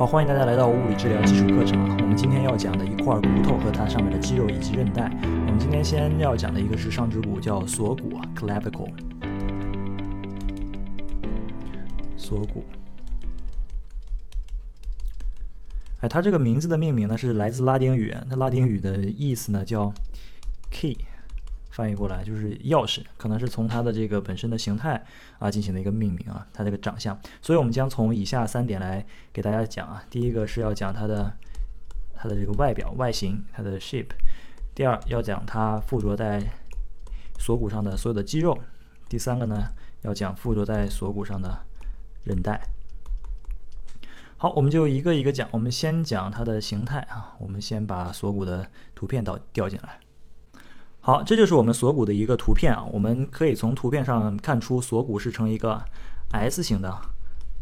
好，欢迎大家来到物理治疗基础课程啊。我们今天要讲的一块骨头和它上面的肌肉以及韧带。我们今天先要讲的一个是上肢骨，叫锁骨 （clavicle）。锁骨。哎，它这个名字的命名呢是来自拉丁语，那拉丁语的意思呢叫 key。翻译过来就是钥匙，可能是从它的这个本身的形态啊进行的一个命名啊，它这个长相。所以我们将从以下三点来给大家讲啊。第一个是要讲它的它的这个外表外形，它的 shape。第二要讲它附着在锁骨上的所有的肌肉。第三个呢要讲附着在锁骨上的韧带。好，我们就一个一个讲。我们先讲它的形态啊，我们先把锁骨的图片导调进来。好，这就是我们锁骨的一个图片啊。我们可以从图片上看出，锁骨是呈一个 S 型的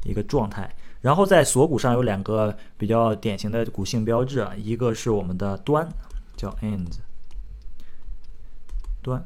一个状态。然后在锁骨上有两个比较典型的骨性标志啊，一个是我们的端，叫 end 端，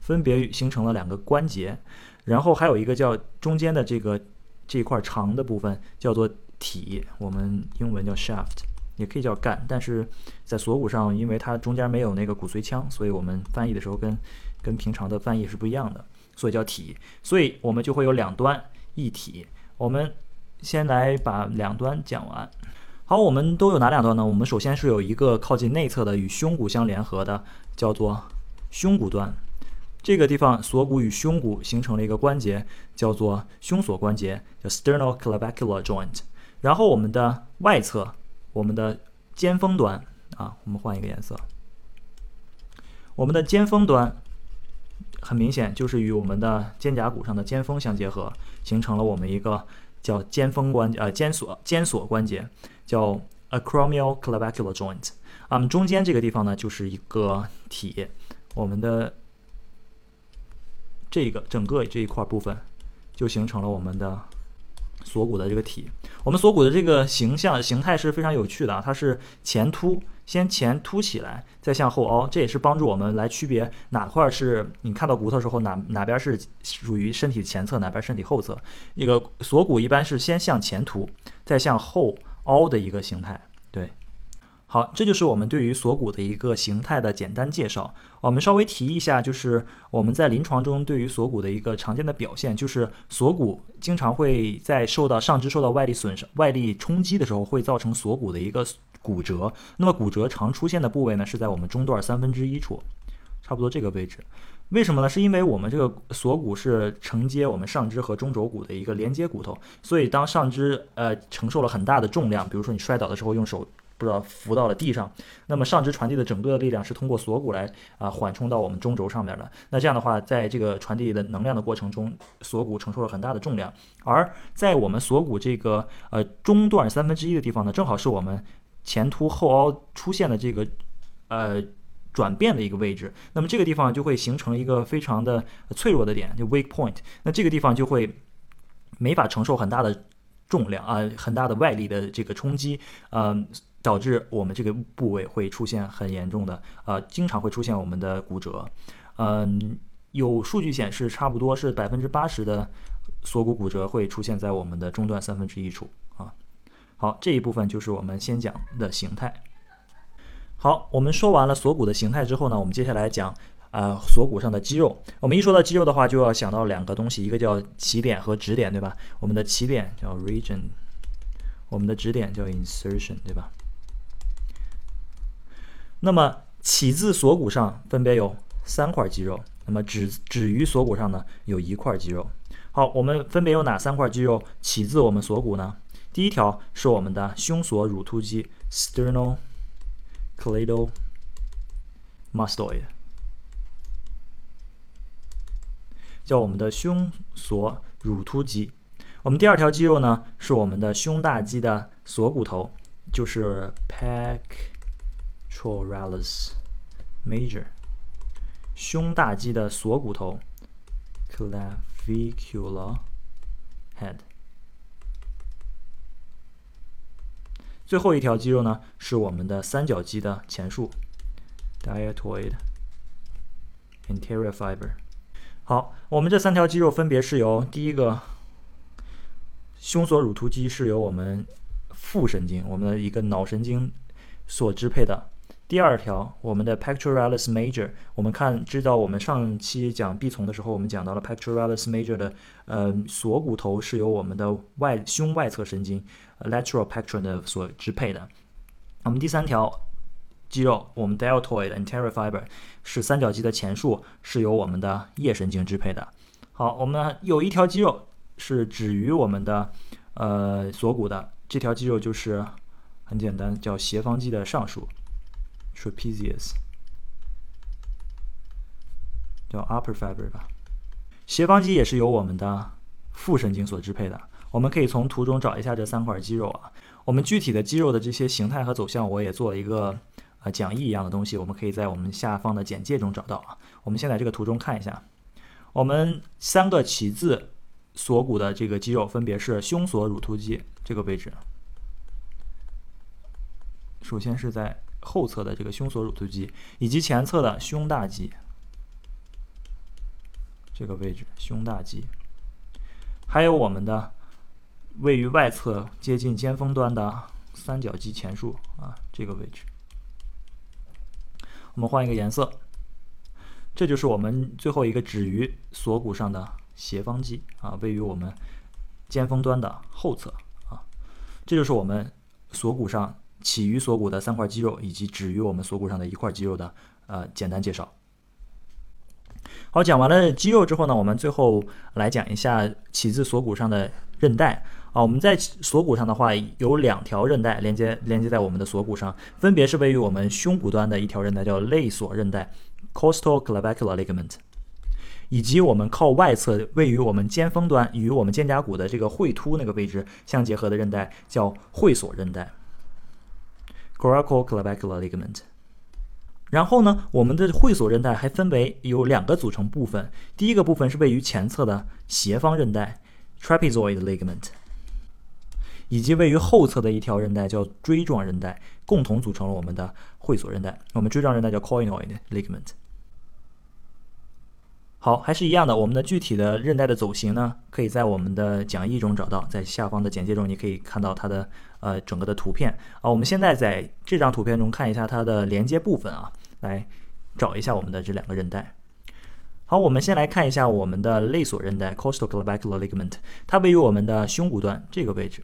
分别形成了两个关节。然后还有一个叫中间的这个这块长的部分叫做体，我们英文叫 shaft。也可以叫干，但是在锁骨上，因为它中间没有那个骨髓腔，所以我们翻译的时候跟跟平常的翻译是不一样的，所以叫体。所以我们就会有两端一体。我们先来把两端讲完。好，我们都有哪两端呢？我们首先是有一个靠近内侧的，与胸骨相联合的，叫做胸骨端。这个地方锁骨与胸骨形成了一个关节，叫做胸锁关节，叫 sternoclavicular joint。然后我们的外侧。我们的尖峰端啊，我们换一个颜色。我们的尖峰端很明显就是与我们的肩胛骨上的尖峰相结合，形成了我们一个叫尖峰关呃尖锁尖锁关节，叫 acromioclavicular joint。啊，中间这个地方呢就是一个体，我们的这个整个这一块部分就形成了我们的。锁骨的这个体，我们锁骨的这个形象形态是非常有趣的啊，它是前凸，先前凸起来，再向后凹，这也是帮助我们来区别哪块是你看到骨头时候哪哪边是属于身体前侧，哪边身体后侧。一个锁骨一般是先向前凸，再向后凹的一个形态，好，这就是我们对于锁骨的一个形态的简单介绍。我们稍微提一下，就是我们在临床中对于锁骨的一个常见的表现，就是锁骨经常会在受到上肢受到外力损伤、外力冲击的时候，会造成锁骨的一个骨折。那么骨折常出现的部位呢，是在我们中段三分之一处，差不多这个位置。为什么呢？是因为我们这个锁骨是承接我们上肢和中轴骨的一个连接骨头，所以当上肢呃承受了很大的重量，比如说你摔倒的时候用手。不知道浮到了地上，那么上肢传递的整个的力量是通过锁骨来啊缓冲到我们中轴上面的。那这样的话，在这个传递的能量的过程中，锁骨承受了很大的重量。而在我们锁骨这个呃中段三分之一的地方呢，正好是我们前凸后凹出现的这个呃转变的一个位置。那么这个地方就会形成一个非常的脆弱的点，就 weak point。那这个地方就会没法承受很大的重量啊，很大的外力的这个冲击，嗯。导致我们这个部位会出现很严重的，呃，经常会出现我们的骨折。嗯，有数据显示，差不多是百分之八十的锁骨骨折会出现在我们的中段三分之一处啊。好，这一部分就是我们先讲的形态。好，我们说完了锁骨的形态之后呢，我们接下来讲呃锁骨上的肌肉。我们一说到肌肉的话，就要想到两个东西，一个叫起点和止点，对吧？我们的起点叫 region，我们的止点叫 insertion，对吧？那么起自锁骨上分别有三块肌肉，那么止止于锁骨上呢有一块肌肉。好，我们分别有哪三块肌肉起自我们锁骨呢？第一条是我们的胸锁乳突肌 （sternocleidomastoid），叫我们的胸锁乳突肌。我们第二条肌肉呢是我们的胸大肌的锁骨头，就是 pec。Pectoralis major，胸大肌的锁骨头，clavicula head。最后一条肌肉呢，是我们的三角肌的前束，deltoid anterior fiber。好，我们这三条肌肉分别是由第一个胸锁乳突肌是由我们副神经，我们的一个脑神经所支配的。第二条，我们的 pectoralis major，我们看知道我们上期讲臂丛的时候，我们讲到了 pectoralis major 的呃锁骨头是由我们的外胸外侧神经 lateral pectoral 所支配的。我们第三条肌肉，我们 deltoid anterior fiber 是三角肌的前束，是由我们的腋神经支配的。好，我们有一条肌肉是止于我们的呃锁骨的，这条肌肉就是很简单，叫斜方肌的上束。trapezius，叫 upper fiber 吧。斜方肌也是由我们的副神经所支配的。我们可以从图中找一下这三块肌肉啊。我们具体的肌肉的这些形态和走向，我也做了一个呃讲义一样的东西，我们可以在我们下方的简介中找到啊。我们先在这个图中看一下，我们三个起自锁骨的这个肌肉分别是胸锁乳突肌这个位置，首先是在。后侧的这个胸锁乳突肌，以及前侧的胸大肌，这个位置胸大肌，还有我们的位于外侧接近肩峰端的三角肌前束啊，这个位置。我们换一个颜色，这就是我们最后一个止于锁骨上的斜方肌啊，位于我们肩峰端的后侧啊，这就是我们锁骨上。起于锁骨的三块肌肉，以及止于我们锁骨上的一块肌肉的呃简单介绍。好，讲完了肌肉之后呢，我们最后来讲一下起自锁骨上的韧带啊。我们在锁骨上的话，有两条韧带连接连接在我们的锁骨上，分别是位于我们胸骨端的一条韧带叫肋锁韧带 （costal clavicular ligament），以及我们靠外侧位于我们肩峰端与我们肩胛骨的这个喙突那个位置相结合的韧带叫会锁韧带。Coracoclavicular ligament。然后呢，我们的会所韧带还分为有两个组成部分。第一个部分是位于前侧的斜方韧带 （trapezoid ligament），以及位于后侧的一条韧带叫锥状韧带，共同组成了我们的会所韧带。我们锥状韧带叫 coinoid ligament。好，还是一样的，我们的具体的韧带的走形呢，可以在我们的讲义中找到，在下方的简介中你可以看到它的。呃，整个的图片啊，我们现在在这张图片中看一下它的连接部分啊，来找一下我们的这两个韧带。好，我们先来看一下我们的类锁韧带 （costal clavicular ligament），它位于我们的胸骨端这个位置。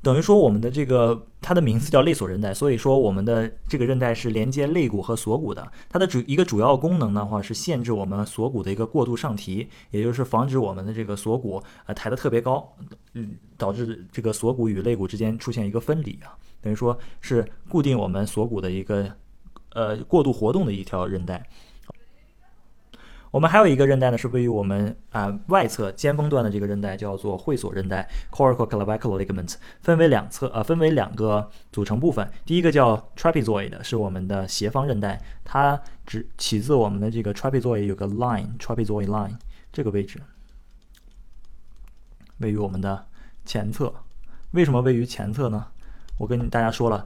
等于说，我们的这个它的名字叫类锁韧带，所以说我们的这个韧带是连接肋骨和锁骨的。它的主一个主要功能的话是限制我们锁骨的一个过度上提，也就是防止我们的这个锁骨呃抬得特别高，嗯，导致这个锁骨与肋骨之间出现一个分离啊。等于说是固定我们锁骨的一个呃过度活动的一条韧带。我们还有一个韧带呢，是位于我们啊外侧尖峰段的这个韧带，叫做会锁韧带 （coracoclavicular ligament），分为两侧，呃，分为两个组成部分。第一个叫 trapezoid，是我们的斜方韧带，它只起自我们的这个 trapezoid 有个 line，trapezoid line 这个位置，位于我们的前侧。为什么位于前侧呢？我跟大家说了，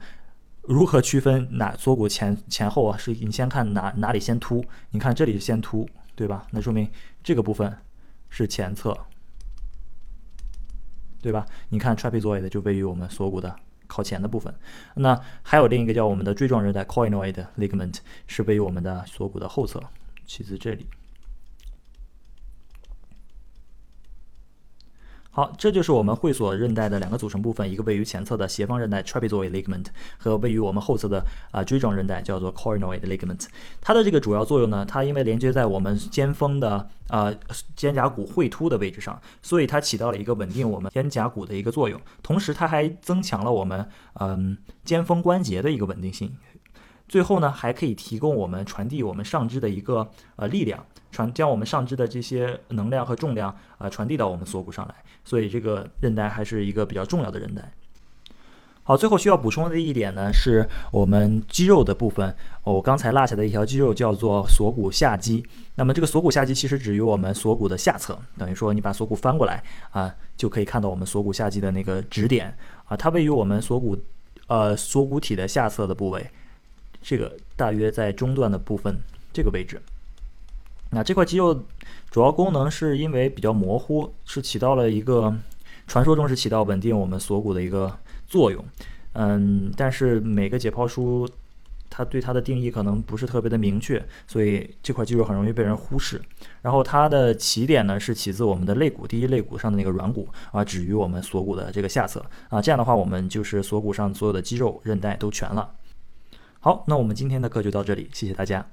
如何区分哪锁骨前前后啊？是你先看哪哪里先凸，你看这里先凸。对吧？那说明这个部分是前侧，对吧？你看 trapezoid 就位于我们锁骨的靠前的部分。那还有另一个叫我们的锥状韧带 coinoid ligament 是位于我们的锁骨的后侧，起自这里。好，这就是我们会所韧带的两个组成部分，一个位于前侧的斜方韧带 trapezoid ligament，和位于我们后侧的啊锥状韧带叫做 coronoid ligament。它的这个主要作用呢，它因为连接在我们肩峰的啊肩胛骨喙突的位置上，所以它起到了一个稳定我们肩胛骨的一个作用，同时它还增强了我们嗯肩峰关节的一个稳定性。最后呢，还可以提供我们传递我们上肢的一个呃力量。传将我们上肢的这些能量和重量啊传递到我们锁骨上来，所以这个韧带还是一个比较重要的韧带。好，最后需要补充的一点呢，是我们肌肉的部分。我刚才落下的一条肌肉叫做锁骨下肌。那么这个锁骨下肌其实止于我们锁骨的下侧，等于说你把锁骨翻过来啊，就可以看到我们锁骨下肌的那个指点啊，它位于我们锁骨呃锁骨体的下侧的部位，这个大约在中段的部分这个位置。那这块肌肉主要功能是因为比较模糊，是起到了一个传说中是起到稳定我们锁骨的一个作用。嗯，但是每个解剖书。它对它的定义可能不是特别的明确，所以这块肌肉很容易被人忽视。然后它的起点呢是起自我们的肋骨，第一肋骨上的那个软骨啊，止于我们锁骨的这个下侧啊。这样的话，我们就是锁骨上所有的肌肉韧带都全了。好，那我们今天的课就到这里，谢谢大家。